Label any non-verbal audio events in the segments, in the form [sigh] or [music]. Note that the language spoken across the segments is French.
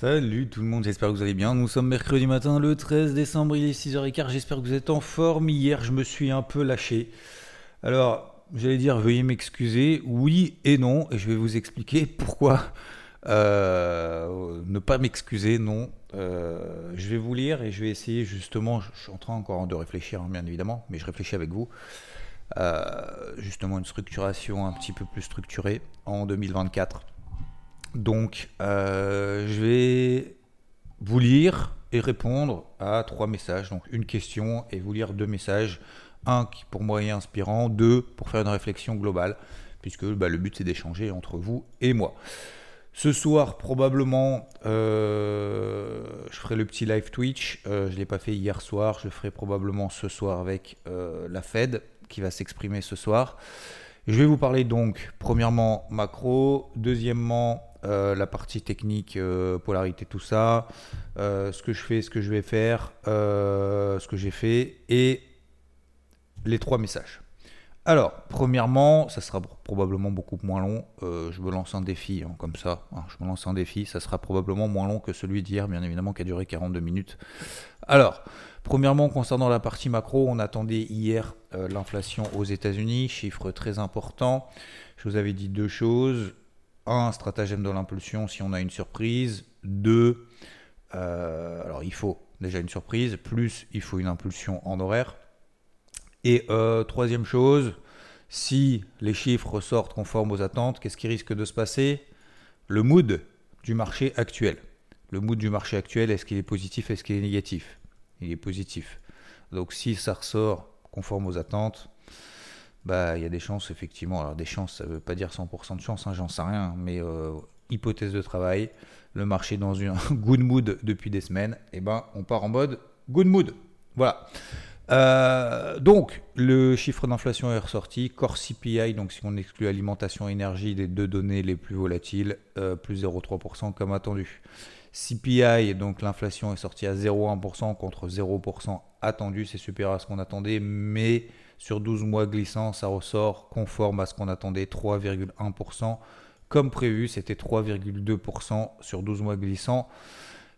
Salut tout le monde, j'espère que vous allez bien. Nous sommes mercredi matin, le 13 décembre, il est 6h15. J'espère que vous êtes en forme. Hier, je me suis un peu lâché. Alors, j'allais dire, veuillez m'excuser. Oui et non, et je vais vous expliquer pourquoi euh, ne pas m'excuser. Non, Euh, je vais vous lire et je vais essayer justement. Je suis en train encore de réfléchir, hein, bien évidemment, mais je réfléchis avec vous. Euh, justement, une structuration un petit peu plus structurée en 2024. Donc, euh, je vais vous lire et répondre à trois messages. Donc, une question et vous lire deux messages. Un qui pour moi est inspirant, deux pour faire une réflexion globale, puisque bah, le but c'est d'échanger entre vous et moi. Ce soir, probablement, euh, je ferai le petit live Twitch. Euh, je ne l'ai pas fait hier soir. Je ferai probablement ce soir avec la Fed qui va s'exprimer ce soir. Je vais vous parler donc, premièrement, macro. Deuxièmement, euh, la partie technique, euh, polarité, tout ça. euh, ce que je fais, ce que je vais faire, ce que j'ai fait. Et les trois messages. Alors, premièrement, ça sera probablement beaucoup moins long. Je me lance un défi, hein, comme ça. hein, je me lance un défi. Ça sera probablement moins long que celui d'hier, bien évidemment, qui a duré 42 minutes. Alors, premièrement, concernant la partie macro, on attendait hier l'inflation aux États-Unis, chiffre très important. Je vous avais dit deux choses. Un, stratagème de l'impulsion si on a une surprise. Deux, euh, alors il faut déjà une surprise, plus il faut une impulsion en horaire. Et euh, troisième chose, si les chiffres ressortent conformes aux attentes, qu'est-ce qui risque de se passer? Le mood du marché actuel. Le mood du marché actuel, est-ce qu'il est positif, est-ce qu'il est négatif? Il est positif. Donc si ça ressort conforme aux attentes, bah il y a des chances effectivement. Alors des chances, ça veut pas dire 100% de chance, hein, j'en sais rien, mais euh, hypothèse de travail, le marché dans un [laughs] good mood depuis des semaines, et ben on part en mode good mood. Voilà. Euh, donc, le chiffre d'inflation est ressorti. Core CPI, donc si on exclut alimentation et énergie, les deux données les plus volatiles, euh, plus 0,3% comme attendu. CPI, donc l'inflation est sortie à 0,1% contre 0% attendu, c'est supérieur à ce qu'on attendait, mais sur 12 mois glissants, ça ressort conforme à ce qu'on attendait, 3,1%. Comme prévu, c'était 3,2% sur 12 mois glissants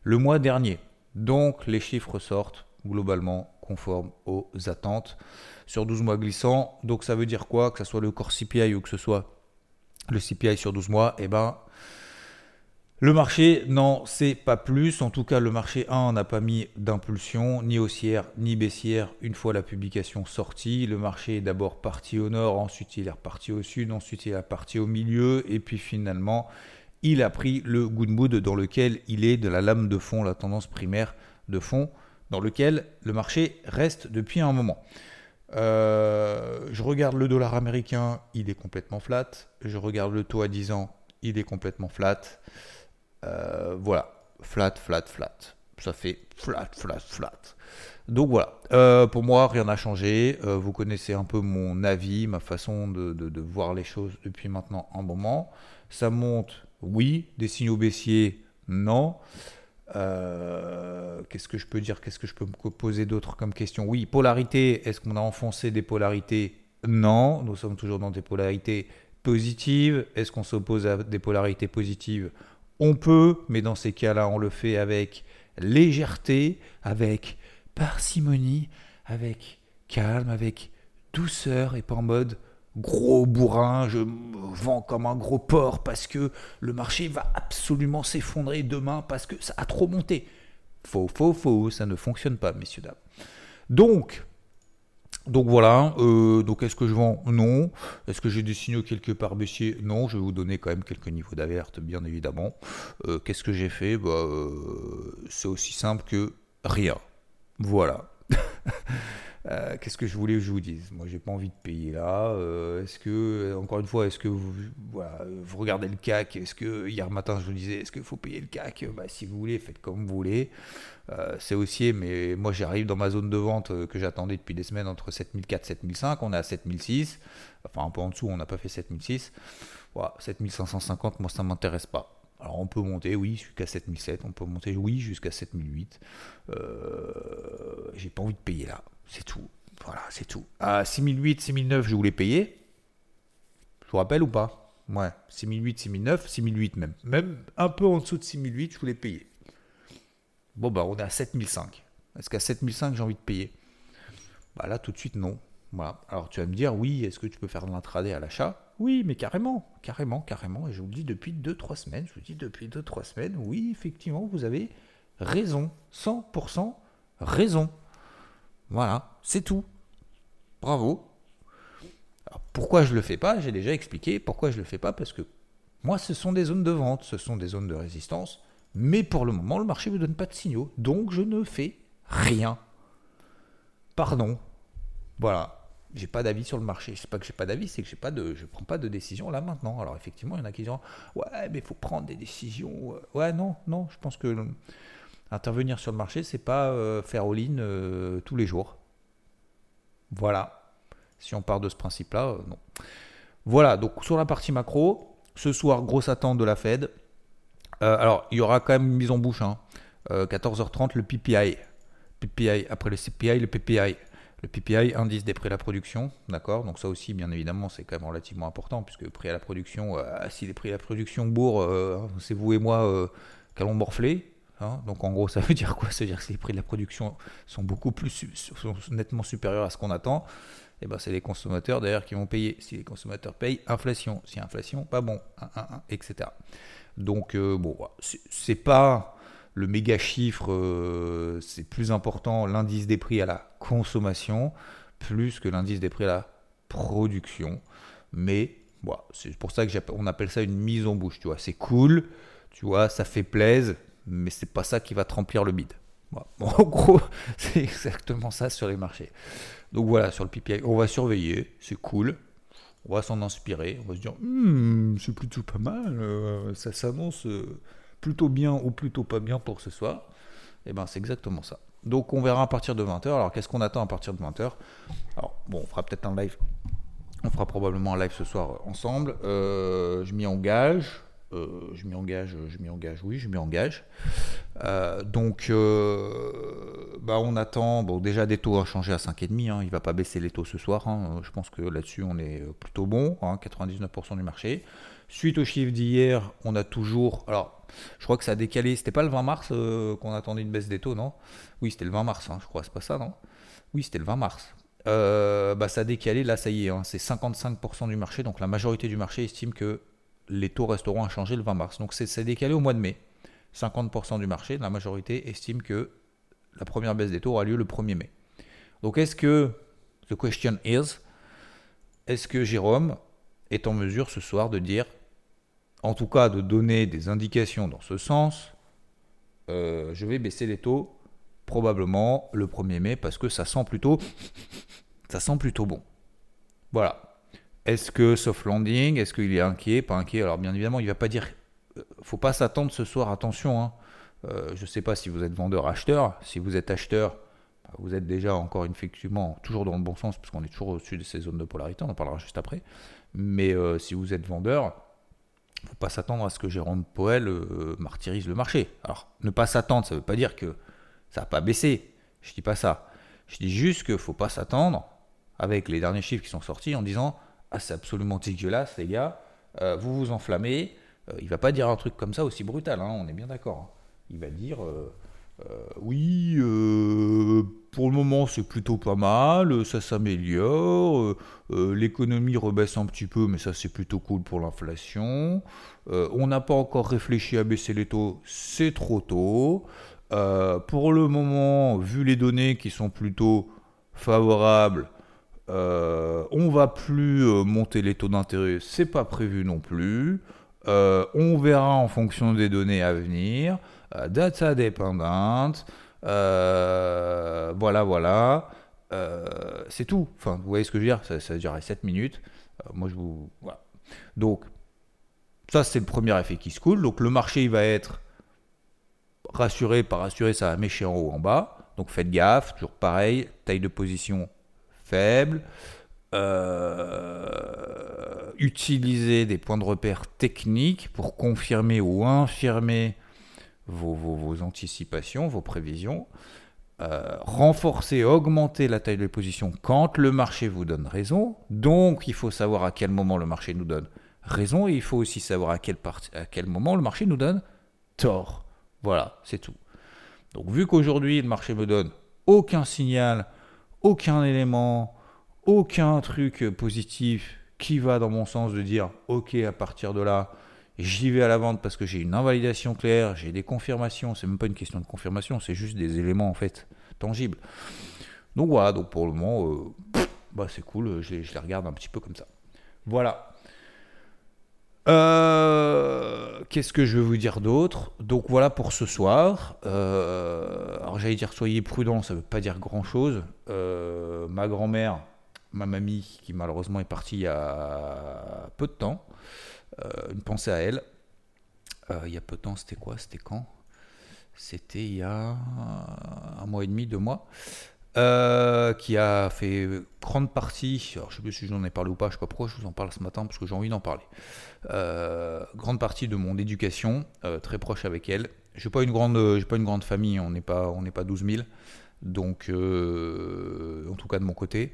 le mois dernier. Donc les chiffres sortent globalement conformes aux attentes sur 12 mois glissants. Donc ça veut dire quoi? Que ce soit le core CPI ou que ce soit le CPI sur 12 mois, eh ben, le marché n'en sait pas plus. En tout cas, le marché 1 n'a pas mis d'impulsion, ni haussière, ni baissière, une fois la publication sortie. Le marché est d'abord parti au nord, ensuite il est reparti au sud, ensuite il est reparti au milieu, et puis finalement, il a pris le good mood dans lequel il est de la lame de fond, la tendance primaire de fond, dans lequel le marché reste depuis un moment. Euh, je regarde le dollar américain, il est complètement flat. Je regarde le taux à 10 ans, il est complètement flat. Euh, voilà, flat, flat, flat. Ça fait flat, flat, flat. Donc voilà, Euh, pour moi, rien n'a changé. Euh, vous connaissez un peu mon avis, ma façon de, voir les choses depuis maintenant un moment. Ça monte, oui. Des signaux baissiers, non. Qu'est-ce que je peux dire? Qu'est-ce que je peux me poser d'autre comme question? Oui, polarité. Est-ce qu'on a enfoncé des polarités? Non. Nous sommes toujours dans des polarités positives. Est-ce qu'on s'oppose à des polarités positives? On peut, mais dans ces cas-là, on le fait avec légèreté, avec parcimonie, avec calme, avec douceur et pas en mode gros bourrin, je vends comme un gros porc parce que le marché va absolument s'effondrer demain parce que ça a trop monté. Faux, faux, faux, ça ne fonctionne pas, messieurs, dames. Donc, donc voilà, euh, donc est-ce que je vends Non. Est-ce que j'ai des signaux quelque part baissiers Non, je vais vous donner quand même quelques niveaux d'alerte, bien évidemment. Euh, Qu'est-ce que j'ai fait bah, euh, C'est aussi simple que rien. Voilà. [laughs] Euh, qu'est-ce que je voulais que je vous dise? Moi, j'ai pas envie de payer là. Euh, est-ce que, encore une fois, est-ce que vous, vous regardez le CAC Est-ce que hier matin, je vous disais, est-ce qu'il faut payer le CAC bah, Si vous voulez, faites comme vous voulez. Euh, c'est haussier, mais moi, j'arrive dans ma zone de vente que j'attendais depuis des semaines entre 7004 et 7005. On est à 7006. Enfin, un peu en dessous, on n'a pas fait 7006. Voilà, 7550, moi, ça m'intéresse pas. Alors on peut monter, oui, jusqu'à 7007, on peut monter, oui, jusqu'à 7008. Euh, j'ai pas envie de payer là. C'est tout. Voilà, c'est tout. À 6008, 6009, je voulais payer. Je vous rappelle ou pas? Ouais, 6008, 6009, 6008 même. Même un peu en dessous de 6008, je voulais payer. Bon, bah, on est à 7005. Est-ce qu'à 7005, j'ai envie de payer? Bah là, tout de suite, non. Alors, tu vas me dire, oui, est-ce que tu peux faire de l'intraday à l'achat? Oui, mais carrément, carrément, carrément. Et je vous le dis depuis 2-3 semaines. Je vous dis depuis 2-3 semaines, oui, effectivement, vous avez raison. 100% raison. Voilà, c'est tout. Bravo. pourquoi je ne le fais pas? J'ai déjà expliqué pourquoi je ne le fais pas, parce que moi, ce sont des zones de vente, ce sont des zones de résistance, mais pour le moment, le marché ne me donne pas de signaux, donc je ne fais rien. Pardon. Voilà. J'ai pas d'avis sur le marché. C'est pas que j'ai pas d'avis, c'est que j'ai pas de, je prends pas de décision là maintenant. Alors effectivement, il y en a qui disent ouais, mais il faut prendre des décisions. Ouais, non, non. Je pense que Intervenir sur le marché, c'est pas euh, faire all-in euh, tous les jours. Voilà. Si on part de ce principe-là, euh, non. Voilà, donc sur la partie macro, ce soir, grosse attente de la Fed. alors, il y aura quand même une mise en bouche. 14h30, hein. le PPI. PPI, après le CPI, le PPI. Le PPI, indice des prix à la production, d'accord? Donc ça aussi, bien évidemment, c'est quand même relativement important, puisque prix à la production, si les prix à la production bourrent, c'est vous et moi qu'allons morfler, Hein, donc en gros, ça veut [laughs] dire quoi? Ça veut dire que si les prix de la production sont beaucoup plus nettement supérieurs à ce qu'on attend. Et eh ben, c'est les consommateurs d'ailleurs qui vont payer. Si les consommateurs payent, inflation. Si inflation, pas bon, etc. Donc euh, bon, c'est pas le méga chiffre, euh, c'est plus important l'indice des prix à la consommation plus que l'indice des prix à la production. Mais c'est pour ça que on appelle ça une mise en bouche. Tu vois, c'est cool, tu vois, ça fait plaisir mais c'est pas ça qui va te remplir le bide. [laughs] en gros, c'est exactement ça sur les marchés. Donc voilà, sur le PPI, on va surveiller, c'est cool. On va s'en inspirer, on va se dire, hmm, c'est plutôt pas mal, euh, ça s'annonce euh, plutôt bien ou plutôt pas bien pour ce soir. Et eh ben c'est exactement ça. Donc on verra à partir de 20h. Alors qu'est-ce qu'on attend à partir de 20h Alors bon, on fera peut-être un live. On fera probablement un live ce soir ensemble. Euh, je m'y engage. Euh, je m'y engage, je m'y engage, oui, je m'y engage. Euh, donc, euh, bah, on attend, bon, déjà des taux à changer à 5,5, hein, il ne va pas baisser les taux ce soir, hein. je pense que là-dessus on est plutôt bon, 99% hein, du marché. Suite au chiffre d'hier, on a toujours, alors je crois que ça a décalé, c'était pas le 20 mars qu'on attendait une baisse des taux, non? Oui, c'était le 20 mars, je crois, c'est pas ça, non? Oui, c'était le 20 mars. bah, ça a décalé, là ça y est, c'est 55% du marché, donc la majorité du marché estime que les taux resteront inchangés le 20 mars. Donc c'est décalé au mois de mai. 50% du marché, la majorité, estime que la première baisse des taux aura lieu le 1er mai. Donc est-ce que, the question is, est-ce que Jérôme est en mesure ce soir de dire, en tout cas de donner des indications dans ce sens, euh, je vais baisser les taux probablement le 1er mai parce que ça sent plutôt, [laughs] ça sent plutôt bon. Voilà. Est-ce que soft landing Est-ce qu'il est inquiet Pas inquiet? Alors bien évidemment, il ne va pas dire. Euh, faut pas s'attendre ce soir. Attention. Hein. Euh, je ne sais pas si vous êtes vendeur acheteur. Si vous êtes acheteur, bah, vous êtes déjà encore effectivement toujours dans le bon sens parce qu'on est toujours au-dessus de ces zones de polarité. On en parlera juste après. Mais euh, si vous êtes vendeur, il ne faut pas s'attendre à ce que Jérôme Poel martyrise le marché. Alors ne pas s'attendre, ça ne veut pas dire que ça va pas baisser. Je dis pas ça. Je dis juste qu'il ne faut pas s'attendre avec les derniers chiffres qui sont sortis en disant ah, c'est absolument dégueulasse, les gars, euh, vous vous enflammez. Euh, il va pas dire un truc comme ça aussi brutal, hein, on est bien d'accord. Hein. Il va dire euh, oui, pour le moment c'est plutôt pas mal, ça s'améliore, l'économie rebaisse un petit peu, mais ça c'est plutôt cool pour l'inflation. on n'a pas encore réfléchi à baisser les taux, c'est trop tôt. pour le moment, vu les données qui sont plutôt favorables, euh, on va plus euh, monter les taux d'intérêt, c'est pas prévu non plus. Euh, on verra en fonction des données à venir. data dépendante. voilà, voilà. C'est tout. Enfin, vous voyez ce que je veux dire ça, ça durer 7 minutes. Donc, ça, c'est le premier effet qui se coule. Donc, le marché, il va être rassuré, pas rassuré, ça va mécher en haut, en bas. Donc, faites gaffe. Toujours pareil. Taille de position faible. Euh, utilisez des points de repère techniques pour confirmer ou infirmer vos anticipations, vos prévisions. Euh, renforcer, augmenter la taille de position quand le marché vous donne raison. Donc, il faut savoir à quel moment le marché nous donne raison et il faut aussi savoir à quel, à quel moment le marché nous donne tort. Voilà, c'est tout. Donc, vu qu'aujourd'hui, le marché me donne aucun signal, aucun élément, aucun truc positif qui va dans mon sens de dire, ok, à partir de là, j'y vais à la vente parce que j'ai une invalidation claire, j'ai des confirmations, c'est même pas une question de confirmation, c'est juste des éléments en fait tangibles. Donc voilà, donc pour le moment, euh, bah c'est cool, je les, je les, regarde un petit peu comme ça. Voilà. Euh, Qu'est-ce que je vais vous dire d'autre? Donc voilà pour ce soir. Euh, alors j'allais dire soyez prudents, ça veut pas dire grand chose. Euh, ma grand-mère, ma mamie, qui malheureusement est partie il y a peu de temps, une pensée à elle. Il y a peu de temps, c'était quoi? C'était quand? C'était il y a un mois et demi, deux mois. Euh, qui a fait grande partie, alors je sais plus si j'en ai parlé ou pas, je sais pas pourquoi je vous en parle ce matin, parce que j'ai envie d'en parler. Euh, grande partie de mon éducation, euh, très proche avec elle. J'ai pas pas une grande famille, on n'est pas, pas 12 000, donc en tout cas de mon côté.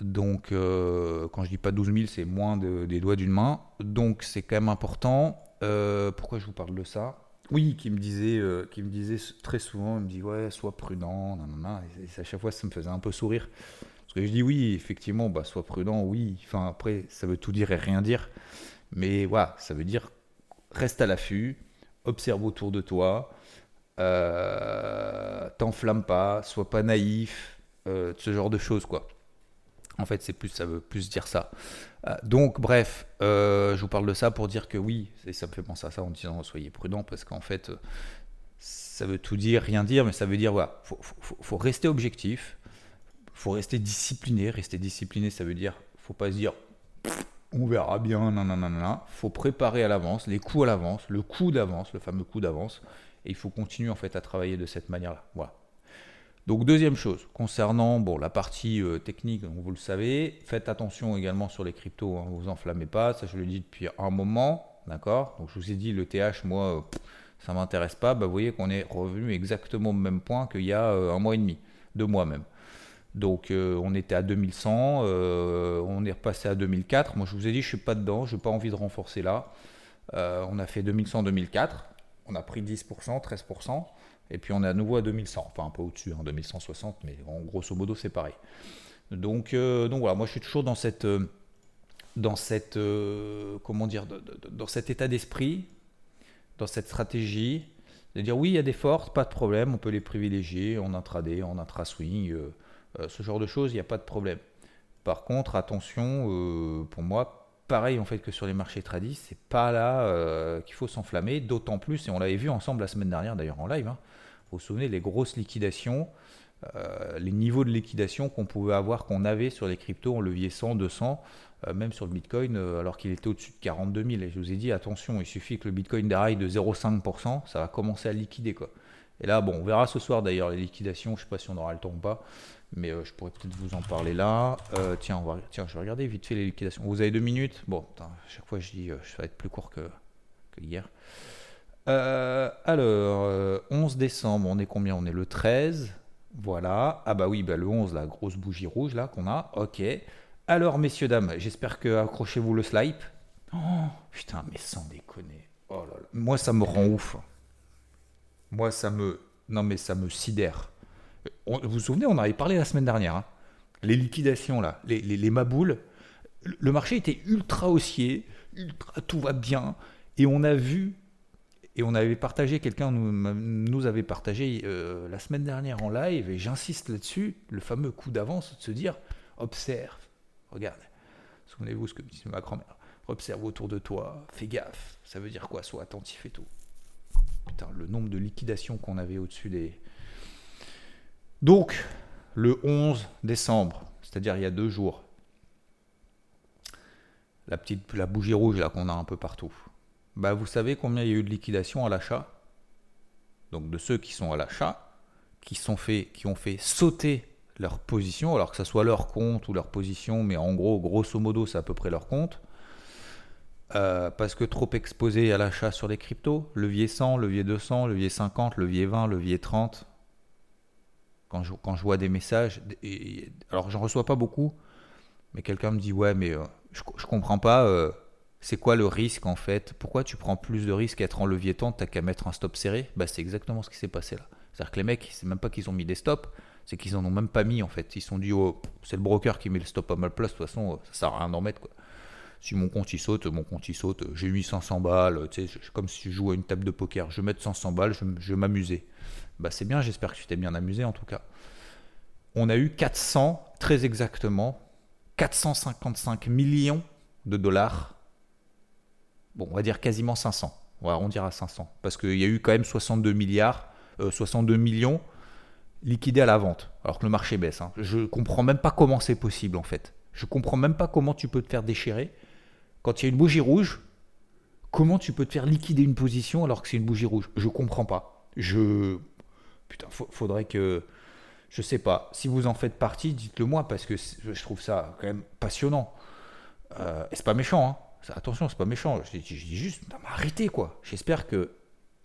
Donc, quand je dis pas 12 000, c'est moins de, des doigts d'une main. Donc, c'est quand même important. Pourquoi je vous parle de ça? Oui, qui me disait, euh, très souvent, il me dit ouais, sois prudent, nanana. Et à chaque fois, ça me faisait un peu sourire. Parce que je dis oui, effectivement, bah, sois prudent, oui. Enfin, après, ça veut tout dire et rien dire. Mais voilà, ça veut dire reste à l'affût, observe autour de toi, t'enflamme pas, sois pas naïf, ce genre de choses, quoi. En fait, c'est plus, ça veut plus dire ça. Euh, donc, bref, euh, je vous parle de ça pour dire que oui, et ça me fait penser à ça en disant soyez prudents, parce qu'en fait, euh, ça veut tout dire, rien dire, mais ça veut dire, voilà, faut, faut, faut rester objectif, faut rester discipliné. Rester discipliné, ça veut dire, faut pas se dire, on verra bien, non, non, non, non. faut préparer à l'avance, les coups à l'avance, le coup d'avance, le fameux coup d'avance, et il faut continuer en fait à travailler de cette manière-là. Voilà. Donc deuxième chose, concernant bon, la partie euh, technique, vous le savez, faites attention également sur les cryptos, hein, vous enflammez pas, ça je le dis depuis un moment, d'accord? Donc je vous ai dit, le TH, moi, euh, ça m'intéresse pas, bah, vous voyez qu'on est revenu exactement au même point qu'il y a euh, un mois et demi, deux mois même. Donc euh, on était à 2100, euh, on est repassé à 2004, moi je vous ai dit, je suis pas dedans, je n'ai pas envie de renforcer là. On a fait 2100-2004, on a pris 10%, 13%. Et puis on est à nouveau à 2100, enfin un peu au-dessus, hein, 2160, mais en grosso modo c'est pareil. Donc, euh, donc voilà, moi je suis toujours dans cette, euh, dans cette, euh, comment dire, dans cet état d'esprit, dans cette stratégie, de dire oui il y a des fortes, pas de problème, on peut les privilégier en intraday, en intra-swing, ce genre de choses, il n'y a pas de problème. Par contre, attention, pour moi, pareil en fait que sur les marchés tradis, c'est pas là euh, qu'il faut s'enflammer, d'autant plus, et on l'avait vu ensemble la semaine dernière d'ailleurs en live, hein, vous vous souvenez, les grosses liquidations, euh, les niveaux de liquidation qu'on pouvait avoir, qu'on avait sur les cryptos, on levier 100, 200, euh, même sur le Bitcoin, euh, alors qu'il était au-dessus de 42 000. Et je vous ai dit, attention, il suffit que le Bitcoin déraille de 0,5%, ça va commencer à liquider. Quoi. Et là, bon, on verra ce soir d'ailleurs les liquidations, je ne sais pas si on aura le temps ou pas, mais euh, je pourrais peut-être vous en parler là. Euh, tiens, on va, tiens, je vais regarder vite fait les liquidations. Vous avez deux minutes Bon, putain, chaque fois je dis, euh, je vais être plus court que, que hier. Euh, alors, 11 décembre, on est combien? On est le 13. Voilà. Ah bah oui, bah le 11, la grosse bougie rouge là qu'on a. Ok. Alors, messieurs, dames, j'espère que accrochez-vous le slide. Oh, putain, mais sans déconner. Oh là là. Moi, ça me rend ouf. Moi, ça me. Non, mais ça me sidère. Vous vous souvenez, on en avait parlé la semaine dernière. hein. Les liquidations, là, les, les, les maboules. Le marché était ultra haussier, ultra, tout va bien. Et on a vu, et on avait partagé, quelqu'un nous, nous avait partagé euh, la semaine dernière en live, et j'insiste là-dessus, le fameux coup d'avance de se dire observe, regarde. Souvenez-vous ce que me disait ma grand-mère. Observe autour de toi, fais gaffe. Ça veut dire quoi? Sois attentif et tout. Putain, le nombre de liquidations qu'on avait au-dessus des. Donc, le 11 décembre, c'est-à-dire il y a deux jours, la petite bougie rouge là qu'on a un peu partout, bah vous savez combien il y a eu de liquidation à l'achat? Donc de ceux qui sont à l'achat, qui, sont qui ont fait sauter leur position, alors que ce soit leur compte ou leur position, mais en gros, grosso modo, c'est à peu près leur compte. Euh, parce que trop exposé à l'achat sur les cryptos, levier 100, levier 200, levier 50, levier 20, levier 30. Quand je, quand vois des messages, et, alors j'en reçois pas beaucoup, mais quelqu'un me dit ouais mais euh, je, je comprends pas, euh, c'est quoi le risque en fait? Pourquoi tu prends plus de risques à être en levier 30, t'as qu'à mettre un stop serré? Bah c'est exactement ce qui s'est passé là. C'est-à-dire que les mecs, c'est même pas qu'ils ont mis des stops, c'est qu'ils en ont même pas mis en fait. Ils se sont dit oh c'est le broker qui met le stop à mal place, de toute façon ça sert à rien d'en mettre quoi si mon compte il saute, mon compte il saute, j'ai mis 500 balles, tu sais, comme si je jouais à une table de poker, je vais mettre 500 balles, je, je vais. Bah c'est bien, j'espère que tu t'es bien amusé en tout cas. On a eu 400, très exactement, 455 millions de dollars. Bon, on va dire quasiment 500. On va à 500. Parce qu'il y a eu quand même 62 milliards, 62 euh, millions liquidés à la vente. Alors que le marché baisse. Hein. Je comprends même pas comment c'est possible en fait. Je comprends même pas comment tu peux te faire déchirer quand il y a une bougie rouge, comment tu peux te faire liquider une position alors que c'est une bougie rouge? Je comprends pas. Je. Putain, faudrait que. Je sais pas. Si vous en faites partie, dites-le moi parce que je trouve ça quand même passionnant. Euh, et c'est pas méchant, hein. Attention, c'est pas méchant. Je, dis juste, arrêtez quoi. J'espère que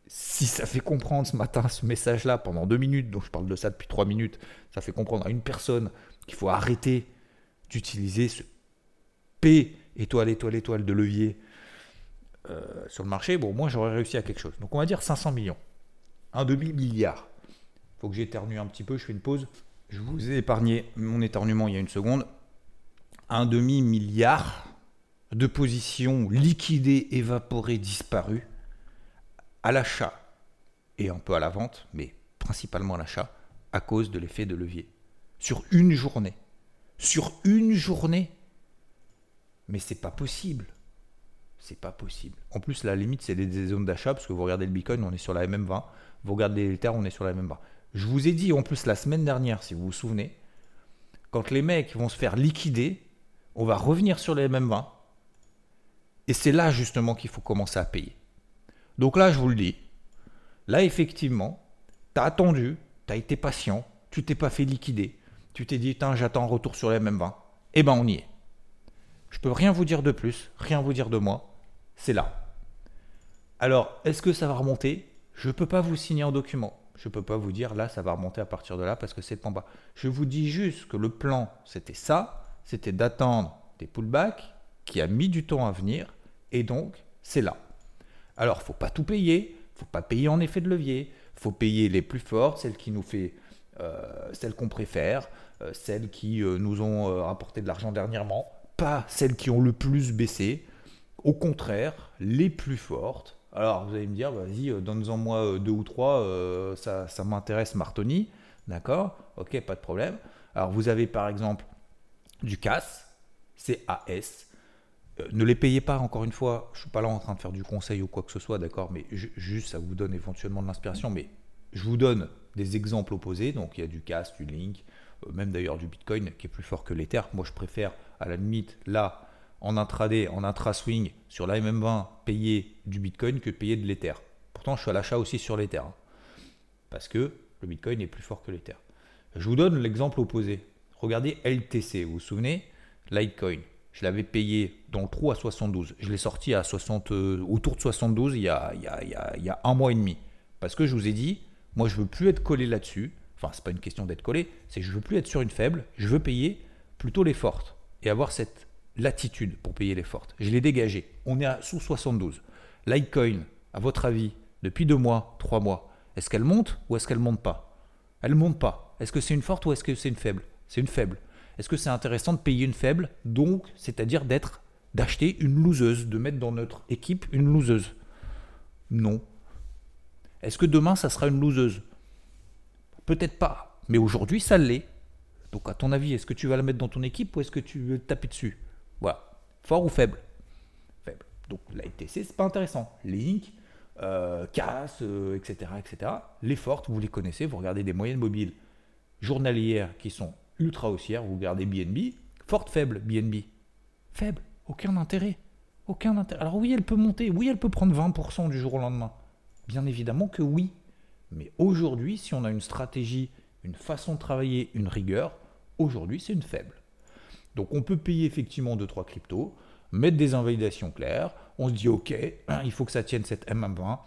si ça fait comprendre ce matin ce message-là pendant deux minutes, donc je parle de ça depuis trois minutes, ça fait comprendre à une personne qu'il faut arrêter d'utiliser ce P étoile, étoile, étoile de levier euh, sur le marché, bon, moi j'aurais réussi à quelque chose. Donc on va dire 500 millions. Un demi-milliard. faut que j'éternue un petit peu, je fais une pause. Je vous ai épargné mon éternuement il y a une seconde. Un demi-milliard de positions liquidées, évaporées, disparues à l'achat et un peu à la vente, mais principalement à l'achat, à cause de l'effet de levier. Sur une journée. Sur une journée, mais c'est pas possible. C'est pas possible. En plus, la limite, c'est des zones d'achat, parce que vous regardez le Bitcoin, on est sur la MM20. Vous regardez l'Ether, on est sur la MM20. Je vous ai dit en plus la semaine dernière, si vous vous souvenez, quand les mecs vont se faire liquider, on va revenir sur les MM20. Et c'est là justement qu'il faut commencer à payer. Donc là, je vous le dis, là effectivement, tu as attendu, tu as été patient, tu t'es pas fait liquider, tu t'es dit, j'attends un retour sur les MM20. Eh ben on y est. Je peux rien vous dire de plus, rien vous dire de moi. C'est là. Alors, est-ce que ça va remonter? Je ne peux pas vous signer en document. Je ne peux pas vous dire là, ça va remonter à partir de là parce que c'est en bas. Je vous dis juste que le plan, c'était ça. C'était d'attendre des pullbacks qui a mis du temps à venir. Et donc, c'est là. Alors, faut pas tout payer. faut pas payer en effet de levier. faut payer les plus fortes, celles qui nous fait, euh, celles qu'on préfère, euh, celles qui euh, nous ont rapporté de l'argent dernièrement pas celles qui ont le plus baissé, au contraire, les plus fortes. Alors vous allez me dire, vas-y, euh, donne-en moi euh, deux ou trois, euh, ça, ça m'intéresse Martoni, d'accord? Ok, pas de problème. Alors vous avez par exemple du CAS, CAS. ne les payez pas, encore une fois, je suis pas là en train de faire du conseil ou quoi que ce soit, d'accord? Mais juste, ça vous donne éventuellement de l'inspiration, mais je vous donne des exemples opposés, donc il y a du CAS, du Link, même d'ailleurs du Bitcoin qui est plus fort que l'Ether. Moi je préfère à la limite, là, en intraday, en intra-swing, sur la MM20, payer du Bitcoin que payer de l'Ether. Pourtant, je suis à l'achat aussi sur l'Ether. Hein. parce que le Bitcoin est plus fort que l'Ether. Je vous donne l'exemple opposé. Regardez LTC, vous vous souvenez? Litecoin. Je l'avais payé dans le trou à 72. Je l'ai sorti à 60, euh, autour de 72 il y, a, un mois et demi. Parce que je vous ai dit, moi je veux plus être collé là-dessus. Enfin, c'est pas une question d'être collé, c'est je veux plus être sur une faible, je veux payer plutôt les fortes et avoir cette latitude pour payer les fortes. Je l'ai dégagé. On est à sous 72. Litecoin, à votre avis, depuis deux mois, trois mois, est-ce qu'elle monte ou est-ce qu'elle monte pas? Elle monte pas. Est-ce que c'est une forte ou est-ce que c'est une faible? C'est une faible. Est-ce que c'est intéressant de payer une faible? Donc, c'est-à-dire d'être, d'acheter une loseuse, de mettre dans notre équipe une loseuse Non. Est-ce que demain ça sera une loseuse? Peut-être pas. Mais aujourd'hui, ça l'est. Donc, à ton avis, est-ce que tu vas la mettre dans ton équipe ou est-ce que tu veux taper dessus? Voilà. Fort ou faible? Faible. Donc, la ITC, c'est pas intéressant. Link, euh, casse, etc., etc. Les fortes, vous les connaissez, vous regardez des moyennes mobiles journalières qui sont ultra haussières. Vous regardez BNB, forte, faible, BNB. Faible, aucun intérêt. Aucun intérêt. Alors oui, elle peut monter, oui, elle peut prendre 20% du jour au lendemain. Bien évidemment que oui. Mais aujourd'hui, si on a une stratégie, une façon de travailler, une rigueur, aujourd'hui, c'est une faible. Donc on peut payer effectivement 2-3 cryptos, mettre des invalidations claires, on se dit ok, hein, il faut que ça tienne cette MM20,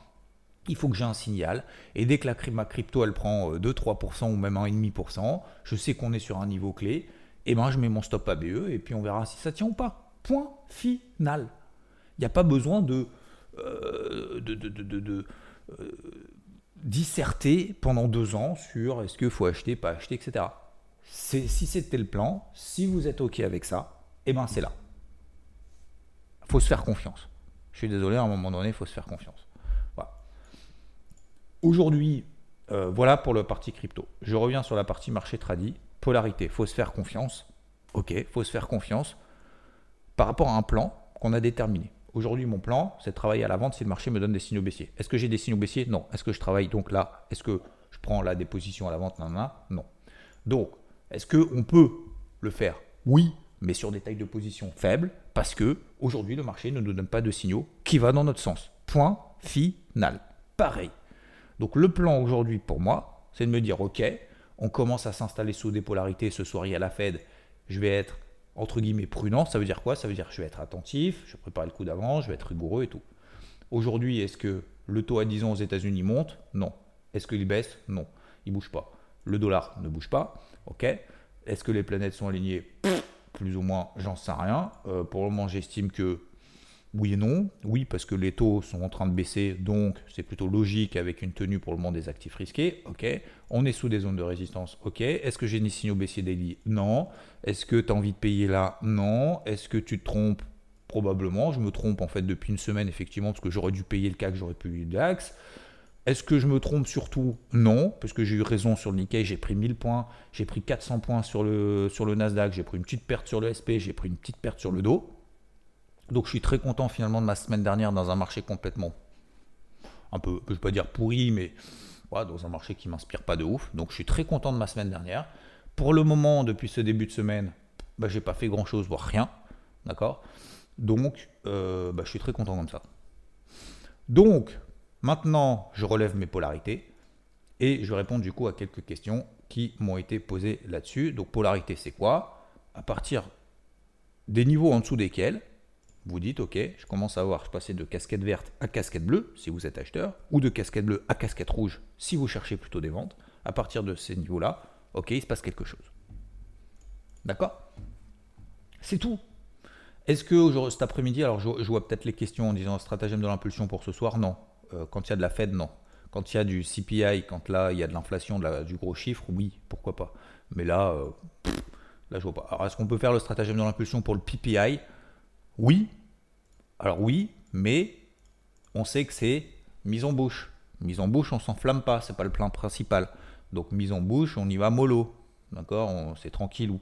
il faut que j'ai un signal, et dès que la, ma crypto elle prend 2-3% euh, ou même 1,5%, je sais qu'on est sur un niveau clé, et ben je mets mon stop ABE et puis on verra si ça tient ou pas. Point final. Il n'y a pas besoin de, euh, euh, disserter pendant deux ans sur est-ce qu'il faut acheter, pas acheter, etc. Si c'était le plan, si vous êtes OK avec ça, et ben c'est là. Faut se faire confiance. Je suis désolé, à un moment donné, il faut se faire confiance. Aujourd'hui, euh, voilà pour le parti crypto. Je reviens sur la partie marché tradit. Polarité, faut se faire confiance. Ok, faut se faire confiance par rapport à un plan qu'on a déterminé. Aujourd'hui, mon plan, c'est de travailler à la vente si le marché me donne des signaux baissiers. Est-ce que j'ai des signaux baissiers? Non. Est-ce que je travaille donc là? Est-ce que je prends là des positions à la vente? Non. non. Donc, est-ce qu'on peut le faire? Oui, mais sur des tailles de position faibles, parce que aujourd'hui, le marché ne nous donne pas de signaux qui va dans notre sens. Point final. Pareil. Donc le plan aujourd'hui pour moi, c'est de me dire, ok, on commence à s'installer sous des polarités ce soir, il y a la Fed, je vais être entre guillemets prudent. Ça veut dire quoi? Ça veut dire que je vais être attentif, je vais préparer le coup d'avant, je vais être rigoureux et tout. Aujourd'hui, est-ce que le taux à 10 ans aux États-Unis monte? Non. Est-ce qu'il baisse Non. Il ne bouge pas. Le dollar ne bouge pas. Ok. Est-ce que les planètes sont alignées? Plus ou moins, j'en sais rien. Euh, pour le moment, j'estime que oui et non. Oui, parce que les taux sont en train de baisser, donc c'est plutôt logique avec une tenue pour le moment des actifs risqués. Ok. On est sous des zones de résistance. Ok. Est-ce que j'ai des signaux baissiers daily? Non. Est-ce que tu as envie de payer là? Non. Est-ce que tu te trompes? Probablement. Je me trompe en fait depuis une semaine, effectivement, parce que j'aurais dû payer le CAC, j'aurais pu le DAX. Est-ce que je me trompe surtout Non, parce que j'ai eu raison sur le Nikkei, j'ai pris 1000 points, j'ai pris 400 points sur le, Nasdaq, j'ai pris une petite perte sur le SP, j'ai pris une petite perte sur le dos. Donc je suis très content finalement de ma semaine dernière dans un marché complètement un peu, je ne vais pas dire pourri, mais dans un marché qui m'inspire pas de ouf. Donc je suis très content de ma semaine dernière. Pour le moment, depuis ce début de semaine, bah, j'ai pas fait grand chose, voire rien. D'accord? Donc euh, bah, je suis très content comme ça. Donc maintenant, je relève mes polarités et je réponds du coup à quelques questions qui m'ont été posées là-dessus. Donc polarité, c'est quoi? À partir des niveaux en dessous desquels vous dites, ok, je commence à voir passer de casquette verte à casquette bleue, si vous êtes acheteur, ou de casquette bleue à casquette rouge, si vous cherchez plutôt des ventes. À partir de ces niveaux-là, ok, il se passe quelque chose. D'accord? C'est tout. Est-ce que cet après-midi, alors je, vois peut-être les questions en disant stratagème de l'impulsion pour ce soir, non. Euh, quand il y a de la Fed, non. Quand il y a du CPI, quand là il y a de l'inflation, du gros chiffre, oui, pourquoi pas. Mais là, euh, là je vois pas. Alors est-ce qu'on peut faire le stratagème de l'impulsion pour le PPI oui, alors oui, mais on sait que c'est mise en bouche. Mise en bouche, on s'enflamme pas, c'est pas le plan principal. Donc mise en bouche, on y va mollo, d'accord? C'est tranquillou.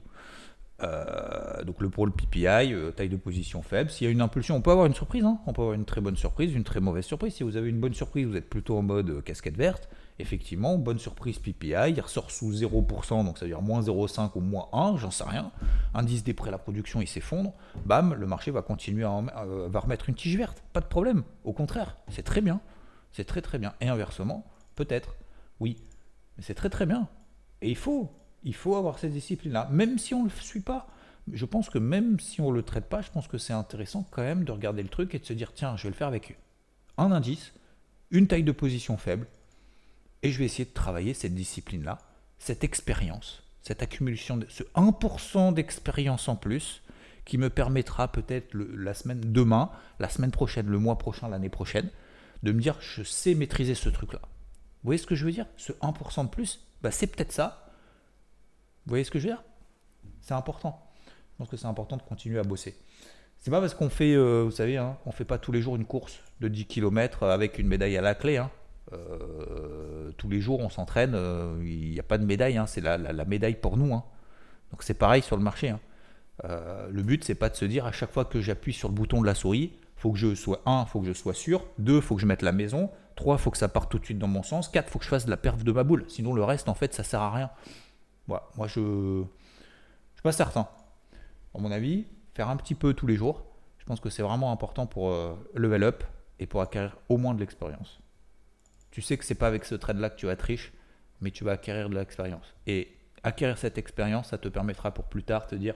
Euh, donc le pour le PPI, euh, taille de position faible. S'il y a une impulsion, on peut avoir une surprise. Hein. on peut avoir une très bonne surprise, une très mauvaise surprise. Si vous avez une bonne surprise, vous êtes plutôt en mode euh, casquette verte. Effectivement, bonne surprise PPI, il ressort sous 0%, donc ça veut dire moins 0,5 ou moins 1, j'en sais rien. Indice des prêts à la production, il s'effondre. Bam, le marché va continuer à remettre une tige verte. Pas de problème. Au contraire, c'est très bien. C'est très très bien. Et inversement, peut-être, oui. Mais c'est très très bien. Et il faut, il faut avoir cette discipline-là, même si on ne le suit pas. Je pense que même si on ne le traite pas, je pense que c'est intéressant quand même de regarder le truc et de se dire tiens, je vais le faire avec un indice, une taille de position faible, et je vais essayer de travailler cette discipline-là, cette expérience, cette accumulation, de, ce 1% d'expérience en plus qui me permettra peut-être la semaine demain, la semaine prochaine, le mois prochain, l'année prochaine, de me dire je sais maîtriser ce truc-là. Vous voyez ce que je veux dire? Ce 1% de plus, bah, c'est peut-être ça vous voyez ce que je veux dire? C'est important. Je pense que c'est important de continuer à bosser. C'est pas parce qu'on fait, euh, vous savez, hein, on fait pas tous les jours une course de 10 km avec une médaille à la clé. Hein. Euh, tous les jours, on s'entraîne. Euh, il n'y a pas de médaille. Hein. c'est la, médaille pour nous. Donc c'est pareil sur le marché. le but, c'est pas de se dire à chaque fois que j'appuie sur le bouton de la souris, faut que je sois un, faut que je sois sûr. Deux, faut que je mette la maison. Trois, faut que ça parte tout de suite dans mon sens. Quatre, faut que je fasse la perf de ma boule. Sinon, le reste, en fait, ça sert à rien. Voilà, moi je ne suis pas certain. À mon avis, faire un petit peu tous les jours, je pense que c'est vraiment important pour euh, level up et pour acquérir au moins de l'expérience. Tu sais que c'est pas avec ce trade-là que tu vas être riche, mais tu vas acquérir de l'expérience. Et acquérir cette expérience, ça te permettra pour plus tard te dire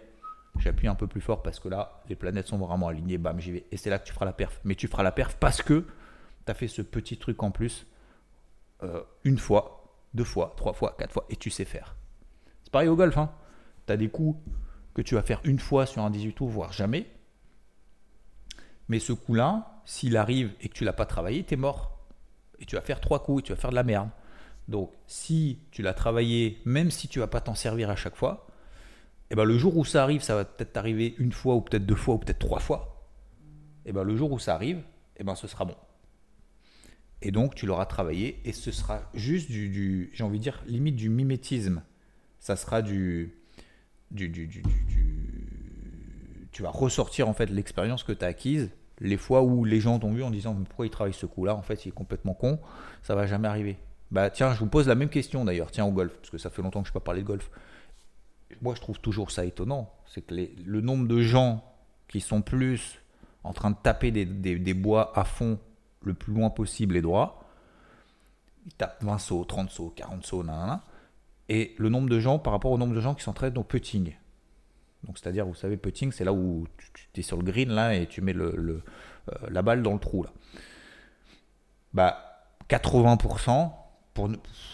j'appuie un peu plus fort parce que là, les planètes sont vraiment alignées, bam, j'y vais. Et c'est là que tu feras la perf. Mais tu feras la perf parce que tu as fait ce petit truc en plus euh, une fois, deux fois, trois fois, quatre fois, et tu sais faire. C'est pareil au golf. Hein. Tu des coups que tu vas faire une fois sur un 18 trous, voire jamais. Mais ce coup-là, s'il arrive et que tu l'as pas travaillé, tu es mort. Et tu vas faire trois coups et tu vas faire de la merde. Donc, si tu l'as travaillé, même si tu vas pas t'en servir à chaque fois, eh ben, le jour où ça arrive, ça va peut-être t'arriver une fois ou peut-être deux fois ou peut-être trois fois. Et eh ben, le jour où ça arrive, eh ben, ce sera bon. Et donc, tu l'auras travaillé et ce sera juste du, j'ai envie de dire, limite du mimétisme. Ça sera du, du, du, du, tu vas ressortir en fait l'expérience que tu as acquise. Les fois où les gens t'ont vu en disant pourquoi il travaille ce coup-là, en fait, il est complètement con, ça va jamais arriver. Bah tiens, je vous pose la même question d'ailleurs, tiens au golf, parce que ça fait longtemps que je ne pas parler de golf. Moi, je trouve toujours ça étonnant, c'est que le nombre de gens qui sont plus en train de taper des, des bois à fond le plus loin possible et droit. Il tape 20 sauts, 30 sauts, 40 sauts, nanana. Et le nombre de gens par rapport au nombre de gens qui s'entraînent au putting. Donc c'est-à-dire, vous savez, putting, c'est là où tu, es sur le green là et tu mets euh, la balle dans le trou là. Bah 80%, pour,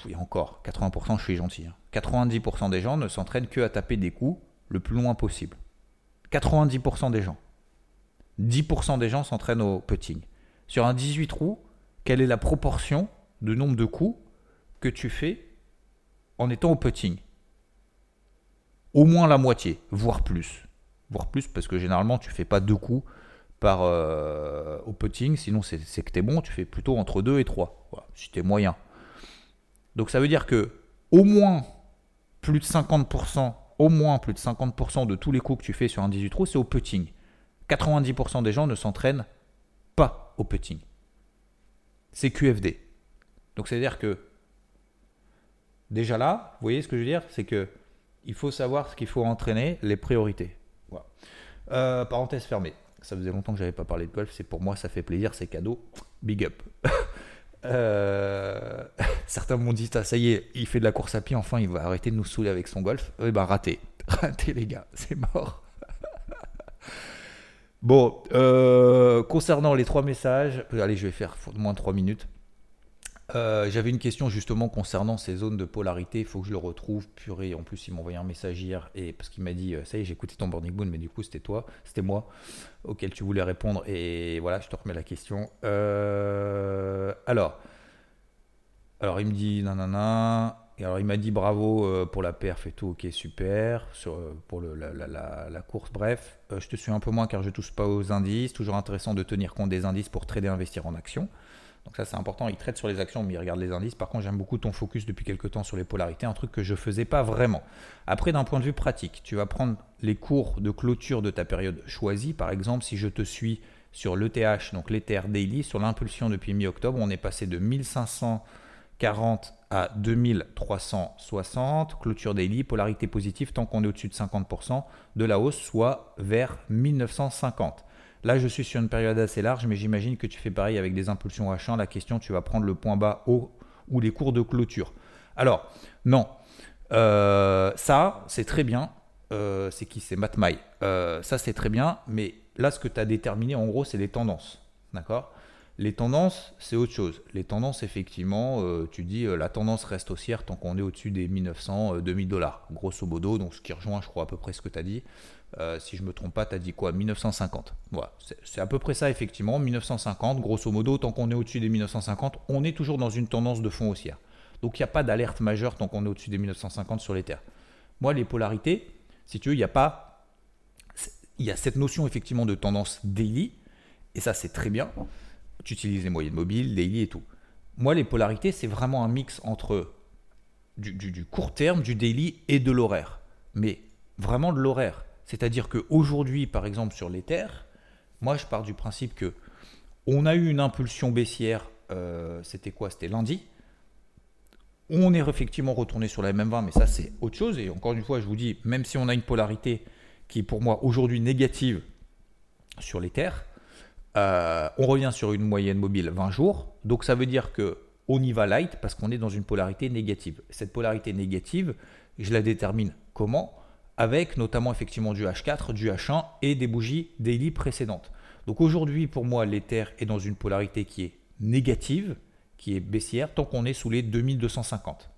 et encore, 80%, je suis gentil. 90% hein. des gens ne s'entraînent que à taper des coups le plus loin possible. 90% des gens. 10% des gens s'entraînent au putting. Sur un 18 trous, quelle est la proportion de nombre de coups que tu fais en étant au putting Au moins la moitié, voire plus. Voire plus, parce que généralement, tu fais pas deux coups par, euh, au putting, sinon c'est que tu es bon, tu fais plutôt entre deux et trois, si tu es moyen. Donc ça veut dire que au moins plus de 50%, au moins plus de 50% de tous les coups que tu fais sur un 18 trous, c'est au putting. 90% des gens ne s'entraînent pas au putting. C'est QFD. Donc c'est-à-dire que déjà là, vous voyez ce que je veux dire C'est que il faut savoir ce qu'il faut entraîner, les priorités. Euh, parenthèse fermée. Ça faisait longtemps que j'avais pas parlé de golf. C'est pour moi, ça fait plaisir, c'est cadeau. Big up. [laughs] Euh, [laughs] certains m'ont dit ça y est, il fait de la course à pied. Enfin, il va arrêter de nous saouler avec son golf. Eh ben raté, [laughs] raté les gars, c'est mort. Bon, euh, concernant les trois messages, allez, je vais faire moins de trois minutes. Euh, j'avais une question justement concernant ces zones de polarité. Il faut que je le retrouve. Purée, en plus, il m'a envoyé un message hier et parce qu'il m'a dit Ça y est, j'ai écouté ton Burning Moon, mais du coup, c'était toi, c'était moi auquel tu voulais répondre. Et voilà, je te remets la question. alors, alors, il me dit Nanana. Et alors il m'a dit bravo euh, pour la perf et tout, ok super, sur, euh, pour le, la, course, bref. Euh, je te suis un peu moins car je touche pas aux indices, toujours intéressant de tenir compte des indices pour trader investir en actions. Donc ça c'est important, il traite sur les actions mais il regarde les indices. Par contre j'aime beaucoup ton focus depuis quelques temps sur les polarités, un truc que je faisais pas vraiment. Après d'un point de vue pratique, tu vas prendre les cours de clôture de ta période choisie. Par exemple si je te suis sur l'ETH, donc l'Ether Daily, sur l'impulsion depuis mi-octobre, on est passé de 1540 à 2360, clôture daily, polarité positive tant qu'on est au-dessus de 50% de la hausse, soit vers 1950. Là, je suis sur une période assez large, mais j'imagine que tu fais pareil avec des impulsions H1. La question, tu vas prendre le point bas haut ou les cours de clôture. Alors, non. Euh, ça, c'est très bien. Euh, c'est qui? C'est Matmai. Euh, ça, c'est très bien. Mais là, ce que tu as déterminé, en gros, c'est les tendances. D'accord? Les tendances, c'est autre chose. Les tendances, effectivement, tu dis la tendance reste haussière tant qu'on est au-dessus des 1900, 2000 euh, dollars, grosso modo. Donc, ce qui rejoint, je crois, à peu près ce que tu as dit. Si je me trompe pas, tu as dit quoi 1950. Voilà, c'est à peu près ça, effectivement. 1950, grosso modo, tant qu'on est au-dessus des 1950, on est toujours dans une tendance de fond haussière. Donc, il n'y a pas d'alerte majeure tant qu'on est au-dessus des 1950 sur les terres. Moi, les polarités, si tu veux, il n'y a pas. Il y a cette notion, effectivement, de tendance daily. Et ça, c'est très bien tu utilises les moyennes mobiles, daily et tout. Moi, les polarités, c'est vraiment un mix entre du, court terme, du daily et de l'horaire. Mais vraiment de l'horaire. C'est-à-dire qu'aujourd'hui, par exemple, sur l'Ether, moi, je pars du principe que on a eu une impulsion baissière, euh, c'était quoi? C'était lundi. On est effectivement retourné sur la MM20, mais ça c'est autre chose. Et encore une fois, je vous dis, même si on a une polarité qui est pour moi aujourd'hui négative sur terres, euh, on revient sur une moyenne mobile 20 jours. Donc ça veut dire que on y va light parce qu'on est dans une polarité négative. Cette polarité négative, je la détermine comment? Avec notamment effectivement du H4, du H1 et des bougies daily précédentes. Donc aujourd'hui, pour moi, l'Ether est dans une polarité qui est négative, qui est baissière, tant qu'on est sous les 2250.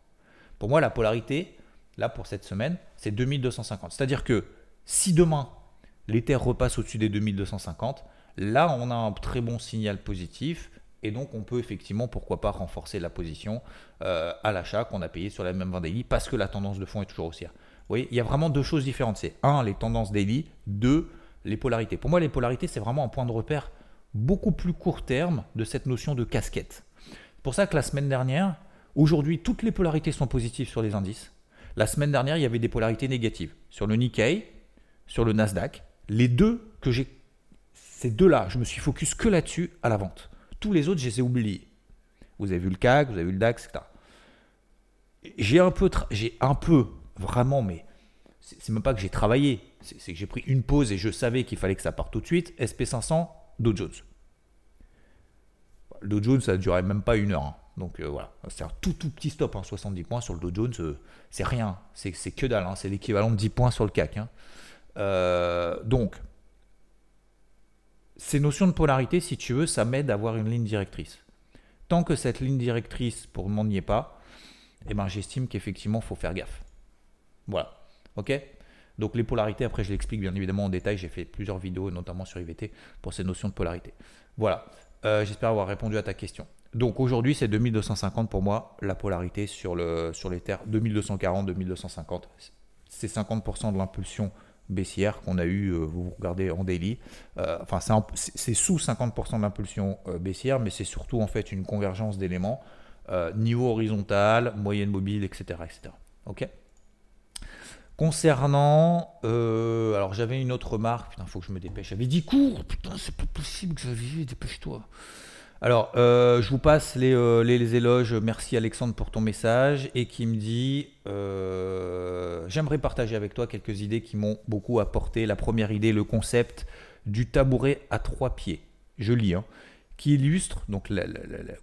Pour moi, la polarité, là pour cette semaine, c'est 2250. C'est-à-dire que si demain, l'Ether repasse au-dessus des 2250, là on a un très bon signal positif et donc, on peut effectivement, pourquoi pas, renforcer la position euh, à l'achat qu'on a payé sur la même 20 daily parce que la tendance de fond est toujours haussière. Vous voyez, il y a vraiment deux choses différentes. C'est un, les tendances daily. Deux, les polarités. Pour moi, les polarités, c'est vraiment un point de repère beaucoup plus court terme de cette notion de casquette. C'est pour ça que la semaine dernière, aujourd'hui, toutes les polarités sont positives sur les indices. La semaine dernière, il y avait des polarités négatives sur le Nikkei, sur le Nasdaq. Les deux que j'ai, ces deux-là, je me suis focus que là-dessus à la vente. Tous les autres, je les ai oubliés. Vous avez vu le CAC, vous avez vu le DAX, etc. J'ai un peu, j'ai un peu, vraiment, mais c'est même pas que j'ai travaillé, c'est que j'ai pris une pause et je savais qu'il fallait que ça parte tout de suite. SP500, Dow Jones. Dow Jones, ça ne durait même pas une heure. Hein. Donc euh, voilà, c'est un tout tout petit stop, 70 hein. points sur le Dow Jones, euh, c'est rien, c'est que dalle, hein. c'est l'équivalent de 10 points sur le CAC. Euh, donc, ces notions de polarité, si tu veux, ça m'aide à avoir une ligne directrice. Tant que cette ligne directrice, pour le n'y est pas, eh ben, j'estime qu'effectivement, il faut faire gaffe. Voilà. OK? Donc les polarités, après, je l'explique bien évidemment en détail. J'ai fait plusieurs vidéos, notamment sur IVT, pour ces notions de polarité. Voilà. Euh, j'espère avoir répondu à ta question. Donc aujourd'hui, c'est 2250 pour moi, la polarité sur, le, sur les terres. 2240, 2250. C'est 50% de l'impulsion baissière qu'on a eu, euh, vous regardez en daily. Euh, enfin, c'est sous 50% d'impulsion euh, baissière, mais c'est surtout en fait une convergence d'éléments, niveau horizontal, moyenne mobile, etc. etc. Ok? Concernant. alors, j'avais une autre remarque. Putain, faut que je me dépêche. J'avais dit cours. Putain, c'est pas possible, Xavier. Dépêche-toi. Alors, euh, je vous passe euh, les, éloges. Merci Alexandre pour ton message et qui me dit euh, J'aimerais partager avec toi quelques idées qui m'ont beaucoup apporté. La première idée, le concept du tabouret à trois pieds. Je lis, hein, qui illustre donc le,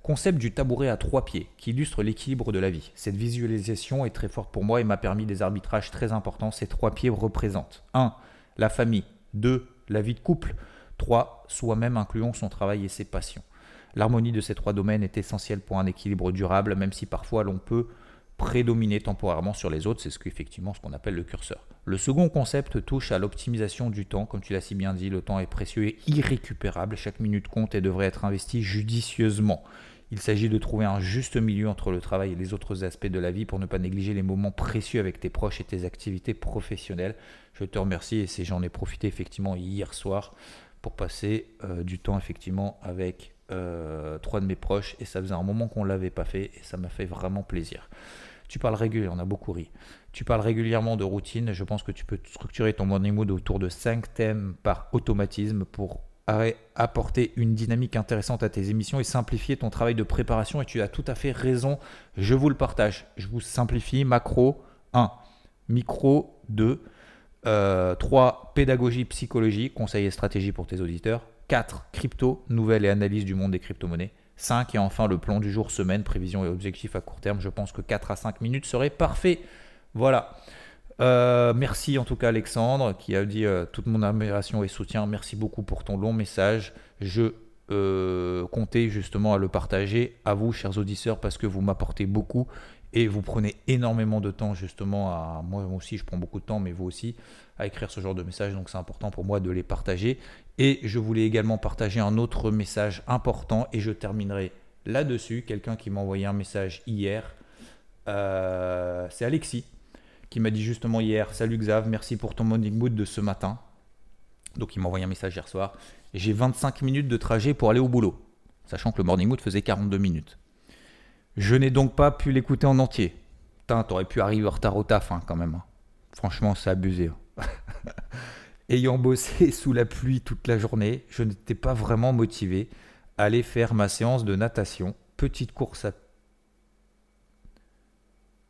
concept du tabouret à trois pieds, qui illustre l'équilibre de la vie. Cette visualisation est très forte pour moi et m'a permis des arbitrages très importants. Ces trois pieds représentent 1. La famille, 2. La vie de couple, 3. Soi-même incluant son travail et ses passions. L'harmonie de ces trois domaines est essentielle pour un équilibre durable, même si parfois l'on peut prédominer temporairement sur les autres, c'est ce qu'effectivement ce qu'on appelle le curseur. Le second concept touche à l'optimisation du temps, comme tu l'as si bien dit, le temps est précieux et irrécupérable, chaque minute compte et devrait être investi judicieusement. Il s'agit de trouver un juste milieu entre le travail et les autres aspects de la vie pour ne pas négliger les moments précieux avec tes proches et tes activités professionnelles. Je te remercie et j'en ai profité effectivement hier soir pour passer euh, du temps effectivement avec euh, trois de mes proches et ça faisait un moment qu'on ne l'avait pas fait et ça m'a fait vraiment plaisir. Tu parles régulièrement, on a beaucoup ri. Tu parles régulièrement de routine. Je pense que tu peux structurer ton morning mood autour de cinq thèmes par automatisme pour apporter une dynamique intéressante à tes émissions et simplifier ton travail de préparation. Et tu as tout à fait raison. Je vous le partage. Je vous simplifie. Macro 1, micro 2, 3, euh, pédagogie, psychologie, conseil et stratégie pour tes auditeurs. 4. Crypto, nouvelles et analyse du monde des crypto-monnaies. 5. Et enfin le plan du jour, semaine, prévision et objectifs à court terme. Je pense que 4 à 5 minutes serait parfait. Voilà. Euh, merci en tout cas Alexandre qui a dit euh, toute mon admiration et soutien. Merci beaucoup pour ton long message. Je euh, comptais justement à le partager à vous, chers auditeurs, parce que vous m'apportez beaucoup et vous prenez énormément de temps justement à moi aussi je prends beaucoup de temps mais vous aussi à écrire ce genre de messages donc c'est important pour moi de les partager. Et je voulais également partager un autre message important et je terminerai là-dessus. Quelqu'un qui m'a envoyé un message hier euh, c'est Alexis qui m'a dit justement hier salut Xav merci pour ton morning mood de ce matin donc il m'a envoyé un message hier soir j'ai 25 minutes de trajet pour aller au boulot sachant que le morning mood faisait 42 minutes je n'ai donc pas pu l'écouter en entier. Putain, t'aurais pu arriver en retard au taf hein, quand même. Hein. Franchement, c'est abusé. Hein. [laughs] Ayant bossé [laughs] sous la pluie toute la journée, je n'étais pas vraiment motivé à aller faire ma séance de natation. Petite course à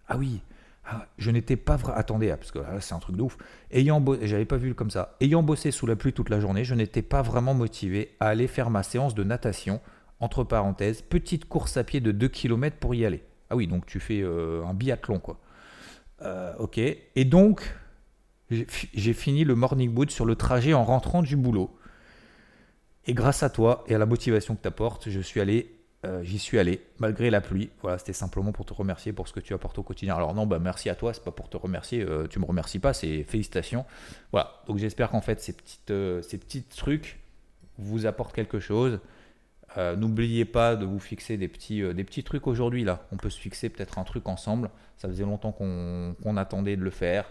Ah oui, ah, je n'étais pas vrai. Attendez, ah, parce que là, c'est un truc de ouf. Ayant j'avais pas vu comme ça. Ayant bossé sous la pluie toute la journée, je n'étais pas vraiment motivé à aller faire ma séance de natation. Entre parenthèses, petite course à pied de 2 km pour y aller. Ah oui, donc tu fais euh, un biathlon, quoi. Euh, ok. Et donc, j'ai fini le morning boot sur le trajet en rentrant du boulot. Et grâce à toi et à la motivation que tu apportes, je suis allé euh, j'y suis allé, malgré la pluie. Voilà, c'était simplement pour te remercier pour ce que tu apportes au quotidien. Alors non, bah merci à toi, c'est pas pour te remercier, euh, tu me remercies pas, c'est félicitations. Voilà, donc j'espère qu'en fait ces, petites, euh, ces petits trucs vous apportent quelque chose. N'oubliez pas de vous fixer des petits, des petits trucs aujourd'hui là. On peut se fixer peut-être un truc ensemble. Ça faisait longtemps qu'on attendait de le faire,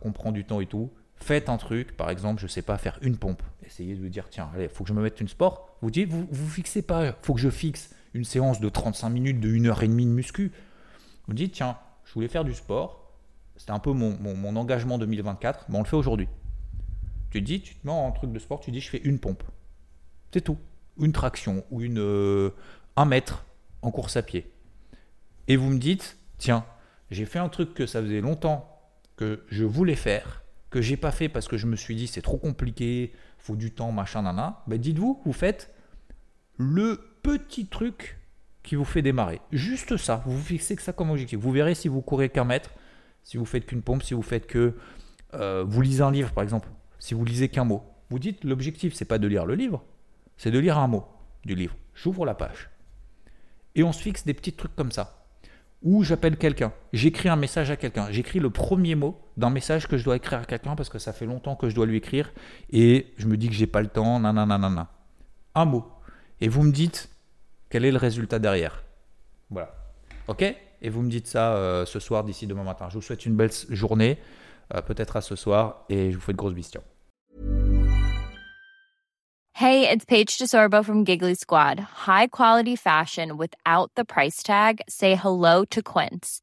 qu'on prend du temps et tout. Faites un truc, par exemple, je sais pas, faire une pompe. Essayez de vous dire, tiens, allez, faut que je me mette une sport. Vous dites, vous vous fixez pas, faut que je fixe une séance de 35 minutes, de 1h30 de muscu. Vous dites, tiens, je voulais faire du sport, c'était un peu mon, engagement 2024, mais on le fait aujourd'hui. Tu te dis, tu te mets en truc de sport, tu dis, je fais une pompe. C'est tout. Une traction ou euh, un mètre en course à pied. Et vous me dites, tiens, j'ai fait un truc que ça faisait longtemps que je voulais faire, que j'ai pas fait parce que je me suis dit c'est trop compliqué, faut du temps, machin, nana. Ben dites-vous, vous faites le petit truc qui vous fait démarrer. Juste ça, vous fixez que ça comme objectif. Vous verrez si vous courez qu'un mètre, si vous faites qu'une pompe, si vous faites que euh, vous lisez un livre par exemple, si vous lisez qu'un mot. Vous dites l'objectif c'est pas de lire le livre, c'est de lire un mot du livre. J'ouvre la page. Et on se fixe des petits trucs comme ça. Ou j'appelle quelqu'un, j'écris un message à quelqu'un, j'écris le premier mot d'un message que je dois écrire à quelqu'un parce que ça fait longtemps que je dois lui écrire et je me dis que j'ai pas le temps, nanana. Un mot. Et vous me dites quel est le résultat derrière. Voilà. Ok? Et vous me dites ça euh, ce soir d'ici demain matin. Je vous souhaite une belle journée, euh, peut-être à ce soir, et je vous fais de grosses bisous. Hey, it's Paige DeSorbo from Giggly Squad. High quality fashion without the price tag. Say hello to Quince.